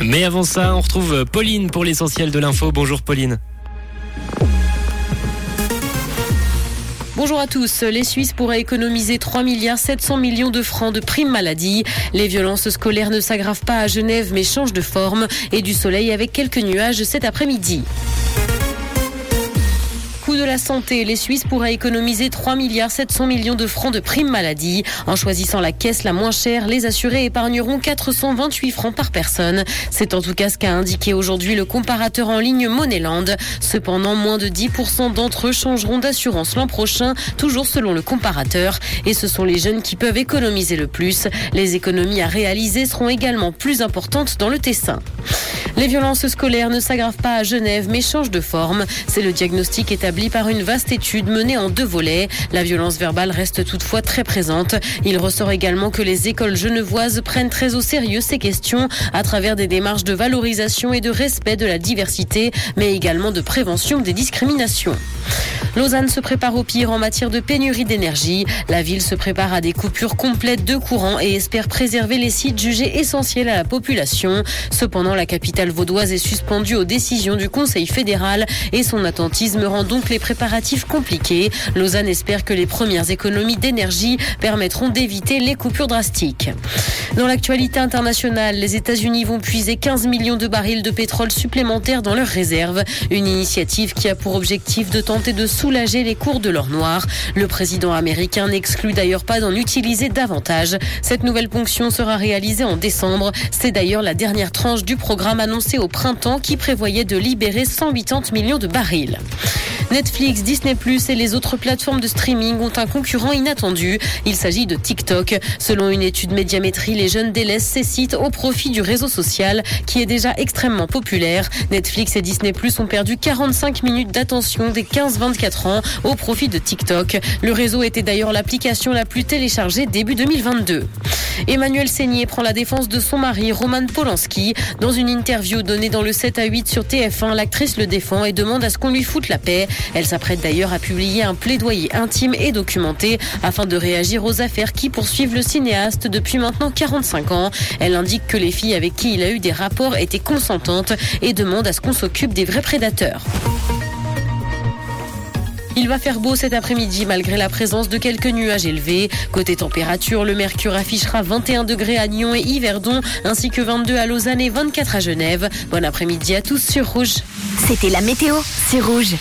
Mais avant ça, on retrouve Pauline pour l'essentiel de l'info. Bonjour Pauline. Bonjour à tous. Les Suisses pourraient économiser 3 milliards 700 millions de francs de primes maladie. Les violences scolaires ne s'aggravent pas à Genève mais changent de forme et du soleil avec quelques nuages cet après-midi de la santé, les Suisses pourraient économiser 3 milliards 700 millions de francs de primes maladie. En choisissant la caisse la moins chère, les assurés épargneront 428 francs par personne. C'est en tout cas ce qu'a indiqué aujourd'hui le comparateur en ligne Moneyland. Cependant, moins de 10% d'entre eux changeront d'assurance l'an prochain, toujours selon le comparateur. Et ce sont les jeunes qui peuvent économiser le plus. Les économies à réaliser seront également plus importantes dans le Tessin. Les violences scolaires ne s'aggravent pas à Genève mais changent de forme. C'est le diagnostic établi par une vaste étude menée en deux volets. La violence verbale reste toutefois très présente. Il ressort également que les écoles genevoises prennent très au sérieux ces questions à travers des démarches de valorisation et de respect de la diversité, mais également de prévention des discriminations. Lausanne se prépare au pire en matière de pénurie d'énergie. La ville se prépare à des coupures complètes de courant et espère préserver les sites jugés essentiels à la population. Cependant, la capitale vaudoise est suspendue aux décisions du Conseil fédéral et son attentisme rend donc les préparatifs compliqués. Lausanne espère que les premières économies d'énergie permettront d'éviter les coupures drastiques. Dans l'actualité internationale, les États-Unis vont puiser 15 millions de barils de pétrole supplémentaires dans leurs réserves. Une initiative qui a pour objectif de tenter de soulager les cours de l'or noir. Le président américain n'exclut d'ailleurs pas d'en utiliser davantage. Cette nouvelle ponction sera réalisée en décembre. C'est d'ailleurs la dernière tranche du programme annoncé au printemps qui prévoyait de libérer 180 millions de barils. Netflix, Disney et les autres plateformes de streaming ont un concurrent inattendu. Il s'agit de TikTok. Selon une étude médiamétrie, les jeunes délaissent ces sites au profit du réseau social qui est déjà extrêmement populaire. Netflix et Disney ont perdu 45 minutes d'attention des 15-24 ans au profit de TikTok. Le réseau était d'ailleurs l'application la plus téléchargée début 2022. Emmanuel Seigné prend la défense de son mari, Roman Polanski. Dans une interview donnée dans le 7 à 8 sur TF1, l'actrice le défend et demande à ce qu'on lui foute la paix. Elle s'apprête d'ailleurs à publier un plaidoyer intime et documenté afin de réagir aux affaires qui poursuivent le cinéaste depuis maintenant 45 ans. Elle indique que les filles avec qui il a eu des rapports étaient consentantes et demande à ce qu'on s'occupe des vrais prédateurs. Il va faire beau cet après-midi malgré la présence de quelques nuages élevés. Côté température, le mercure affichera 21 degrés à Nyon et Yverdon, ainsi que 22 à Lausanne et 24 à Genève. Bon après-midi à tous sur Rouge. C'était la météo, c'est Rouge.